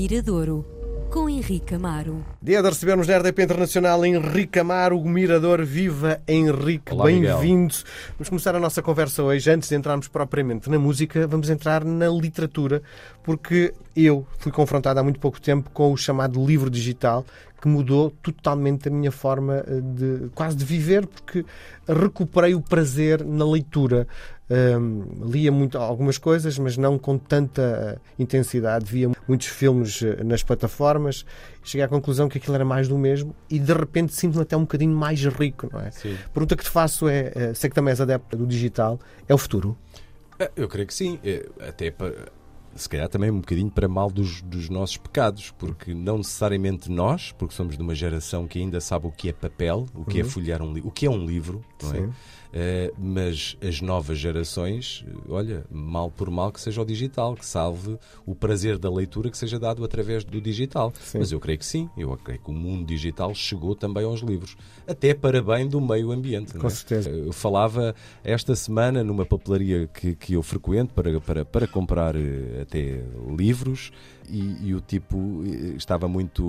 Miradouro, com Henrique Amaro. Dia de recebermos na RDP Internacional Henrique Amaro, o Mirador. Viva Henrique, bem-vindo. Vamos começar a nossa conversa hoje. Antes de entrarmos propriamente na música, vamos entrar na literatura, porque eu fui confrontado há muito pouco tempo com o chamado livro digital, que mudou totalmente a minha forma eh, de quase de viver, porque recuperei o prazer na leitura. Um, lia muito algumas coisas, mas não com tanta intensidade. Via muitos filmes eh, nas plataformas. Cheguei à conclusão que aquilo era mais do mesmo e de repente sinto-me até um bocadinho mais rico, não é? Sim. A pergunta que te faço é: eh, sei que também és adepto do digital, é o futuro? Ah, Eu creio que sim. É, Até para, se calhar também um bocadinho para mal dos, dos nossos pecados, porque não necessariamente nós, porque somos de uma geração que ainda sabe o que é papel, o que é folhear um livro, o que é um livro, não é? Sim. Eh, mas as novas gerações, eh, olha, mal por mal que seja o digital, que salve o prazer da leitura que seja dado através do digital. Sim. Mas eu creio que sim, eu creio que o mundo digital chegou também aos livros, até para bem do meio ambiente. Com é? certeza. Eu falava esta semana numa papelaria que, que eu frequento para, para, para comprar eh, até livros e, e o tipo eh, estava muito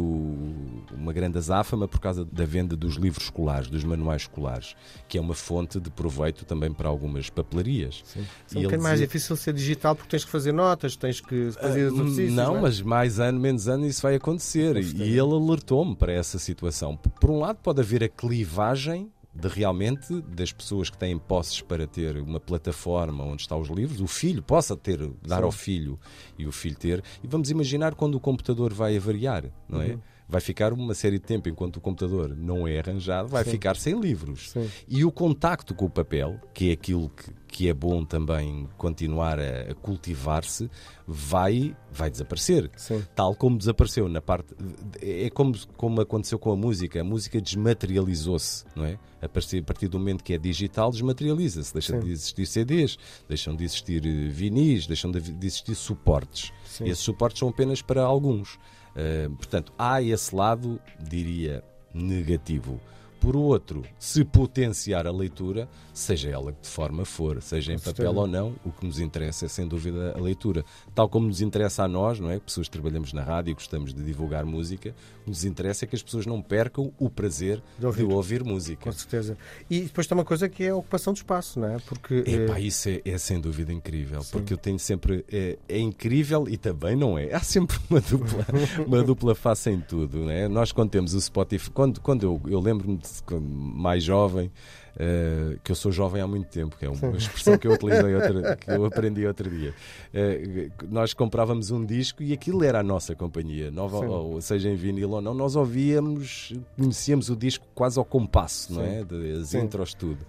uma grande azáfama por causa da venda dos livros escolares, dos manuais escolares, que é uma fonte de proveito também para algumas papelarias. Sim. É um bocadinho mais difícil ser digital porque tens que fazer notas, tens que fazer Ah, exercícios. Não, é? mas mais ano, menos ano, isso vai acontecer. E ele alertou-me para essa situação. Por um lado, pode haver a clivagem de realmente das pessoas que têm posses para ter uma plataforma onde estão os livros, o filho possa ter, dar Sim. ao filho e o filho ter. E vamos imaginar quando o computador vai avariar, não é? Vai ficar uma série de tempo enquanto o computador não é arranjado, vai Sim. ficar sem livros. Sim. E o contacto com o papel, que é aquilo que, que é bom também continuar a, a cultivar-se, vai, vai desaparecer. Sim. Tal como desapareceu na parte. É como, como aconteceu com a música. A música desmaterializou-se, não é? A partir, a partir do momento que é digital, desmaterializa-se. Deixam Sim. de existir CDs, deixam de existir eh, vinis, deixam de, de existir suportes. Sim. E esses suportes são apenas para alguns. Uh, portanto, há esse lado, diria, negativo. Por outro, se potenciar a leitura, seja ela de forma for, seja em Com papel certeza. ou não, o que nos interessa é sem dúvida a leitura. Tal como nos interessa a nós, não é? Pessoas que trabalhamos na rádio e gostamos de divulgar música, o que nos interessa é que as pessoas não percam o prazer De de ouvir. ouvir, música. Com certeza. E depois tem uma coisa que é a ocupação de espaço, não é? Porque. Epá, isso é, é sem dúvida incrível, Sim. porque eu tenho sempre. É, é incrível e também não é. Há sempre uma dupla, uma dupla face em tudo. Né? Nós, quando temos o Spotify, quando, quando eu, eu lembro-me de mais jovem, eh, que eu sou jovem há muito tempo, que é uma expressão que eu utilizei outra, que eu aprendi outro dia. Eh, nós comprávamos um disco e aquilo era a nossa companhia, nova, ou seja em vinil ou não, nós ouvíamos, conhecíamos o disco quase ao compasso, não Sim. é? De, as Sim. intros, tudo.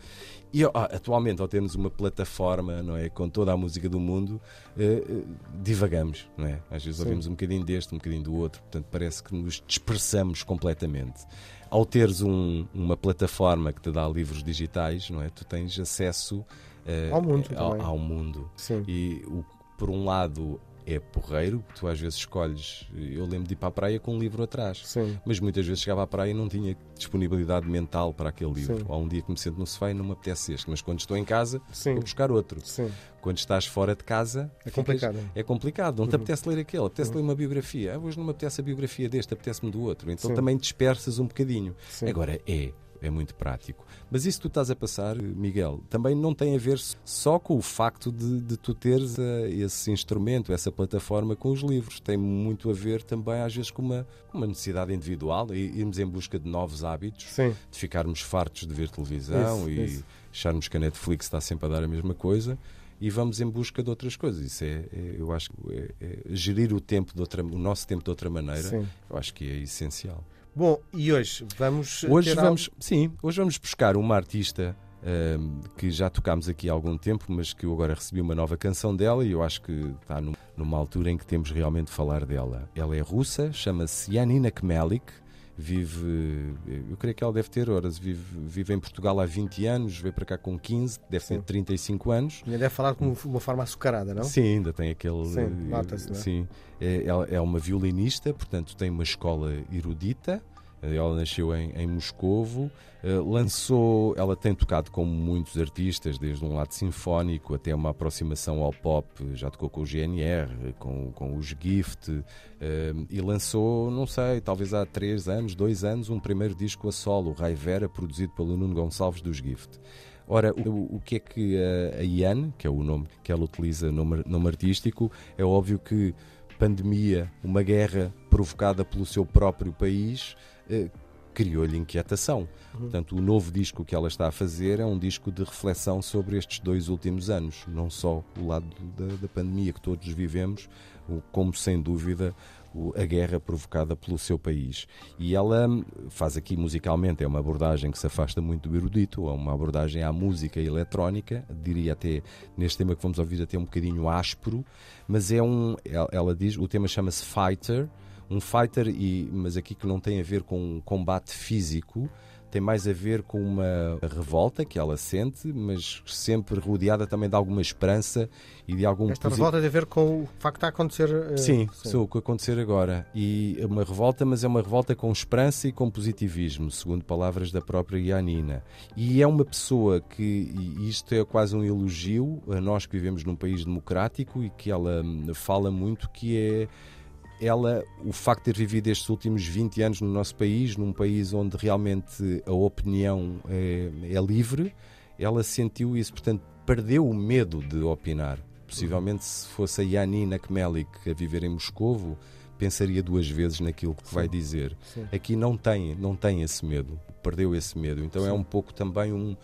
E ah, atualmente, ao termos uma plataforma não é, com toda a música do mundo, eh, eh, divagamos, não é? Às vezes Sim. ouvimos um bocadinho deste, um bocadinho do outro, portanto parece que nos dispersamos completamente. Ao teres um- uma plataforma que te dá livros digitais, não é? Tu tens acesso eh, Ao mundo ao, ao mundo. Sim. E o por um lado é porreiro, tu às vezes escolhes. Eu lembro de ir para a praia com um livro atrás. Sim. Mas muitas vezes chegava à praia e não tinha disponibilidade mental para aquele livro. Sim. Há um dia que me sento no sofá e não me apetece este, mas quando estou em casa, Sim. vou buscar outro. Sim. Quando estás fora de casa, É ficas- complicado. é complicado. Não te apetece ler aquele, apetece ler uma biografia. Ah, hoje não me apetece a biografia deste, apetece-me do outro. Então também dispersas um bocadinho. Agora é. É muito prático. Mas isso que tu estás a passar, Miguel, também não tem a ver só com o facto de, de tu teres eh, esse instrumento, essa plataforma com os livros. Tem muito a ver também, às vezes, com uma, uma necessidade individual e irmos em busca de novos hábitos Sim. de ficarmos fartos de ver televisão Isso, e isso. acharmos que a Netflix está sempre a dar a mesma coisa e vamos em busca de outras coisas. Isso é, é- eu acho que é, é gerir o tempo de outra, o nosso tempo de outra maneira. Sim. Eu acho que é essencial. Bom, e hoje vamos. Hoje vamos, sim, hoje vamos buscar uma artista ahm, que já tocámos aqui há algum tempo, mas que eu agora recebi uma nova canção dela e eu acho que está num- numa altura em que temos realmente de falar dela. Ela é russa, chama-se Yanina Kmelik, vive, eu creio que ela deve ter horas, vive, vive em Portugal há 20 anos, veio para cá com 15, deve Sim. ter 35 anos. Ainda deve falar com uma forma açucarada, não? Sim, ainda tem aquele. Sim, nota-se, não é? Sim, é, ela é uma violinista, portanto tem uma escola erudita Ela nasceu em, em Moscovo, uh, lançou, ela tem tocado com muitos artistas, desde um lado sinfónico até uma aproximação ao pop, já tocou com o GNR, com, com os Gift, uh, e lançou, não sei, talvez há três anos, dois anos, um primeiro disco a solo, Rai Vera, produzido pelo Nuno Gonçalves dos Gift. Ora, o, o que é que a, a Ian, que é o nome que ela utiliza no nome artístico, é óbvio que pandemia, uma guerra provocada pelo seu próprio país, eh, criou-lhe inquietação. Uhum. Portanto, o novo disco que ela está a fazer é um disco de reflexão sobre estes dois últimos anos, não só o lado da, da pandemia que todos vivemos, como sem dúvida a guerra provocada pelo seu país. E ela faz aqui musicalmente, é uma abordagem que se afasta muito do erudito, é uma abordagem à música eletrónica, diria até neste tema que vamos ouvir até um bocadinho áspero, mas é um, ela diz, o tema chama-se Fighter, um fighter, e, mas aqui que não tem a ver com um combate físico, tem mais a ver com uma revolta que ela sente, mas sempre rodeada também de alguma esperança e de algum. Esta revolta tem a ver com o facto de acontecer. Uh, sim, sim. o que acontecer agora. E é uma revolta, mas é uma revolta com esperança e com positivismo, segundo palavras da própria Yanina. E é uma pessoa que, e isto é quase um elogio a nós que vivemos num país democrático e que ela hum, fala muito, que é ela, o facto de ter vivido estes últimos 20 anos no nosso país, num país onde realmente a opinião é, é livre, ela sentiu isso, portanto, perdeu o medo de opinar. Possivelmente, se fosse a Yanina Kmelik a viver em Moscovo, pensaria duas vezes naquilo que Sim. vai dizer. Sim. Aqui não tem, não tem esse medo, perdeu esse medo. Então é Sim. é um pouco também um,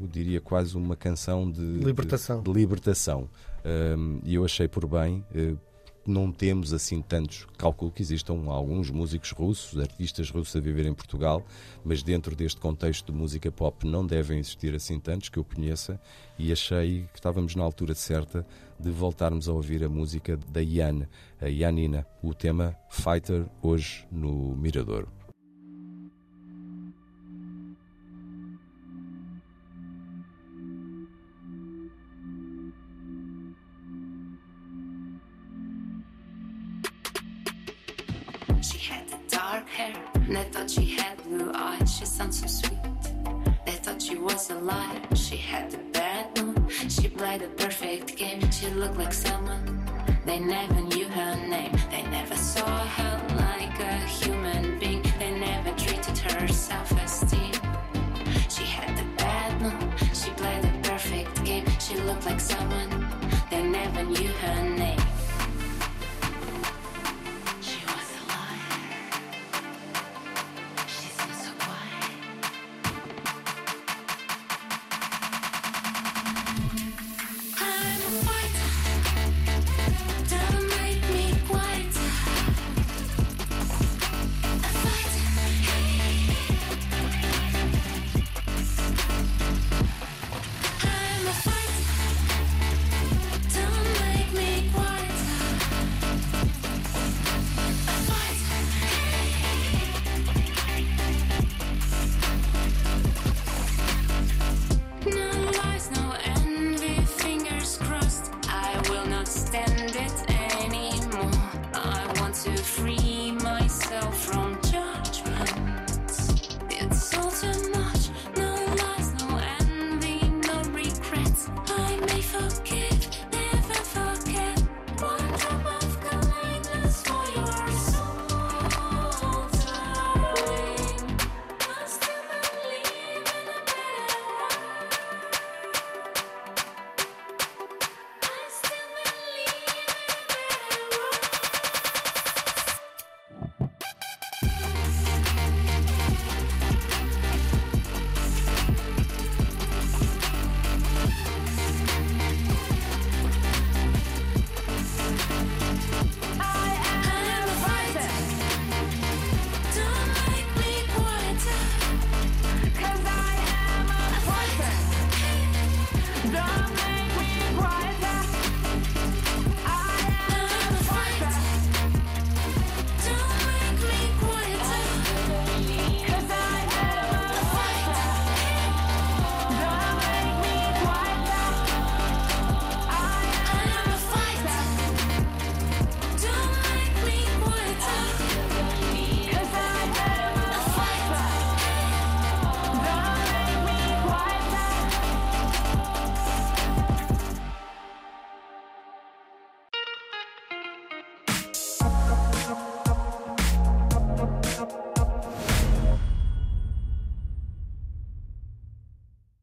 eu diria quase uma canção de libertação. De, de libertação. Um, e eu achei por bem, uh, não temos assim tantos. Calculo que existam alguns músicos russos, artistas russos a viver em Portugal, mas dentro deste contexto de música pop não devem existir assim tantos que eu conheça e achei que estávamos na altura certa de voltarmos a ouvir a música da Ian, a Yanina, o tema Fighter, hoje no Mirador. They thought she had blue eyes, she sounds so sweet. They thought she was a liar, she had the bad mood. She played a perfect game, she looked like someone. They never knew her name, they never saw her like a human being. They never treated her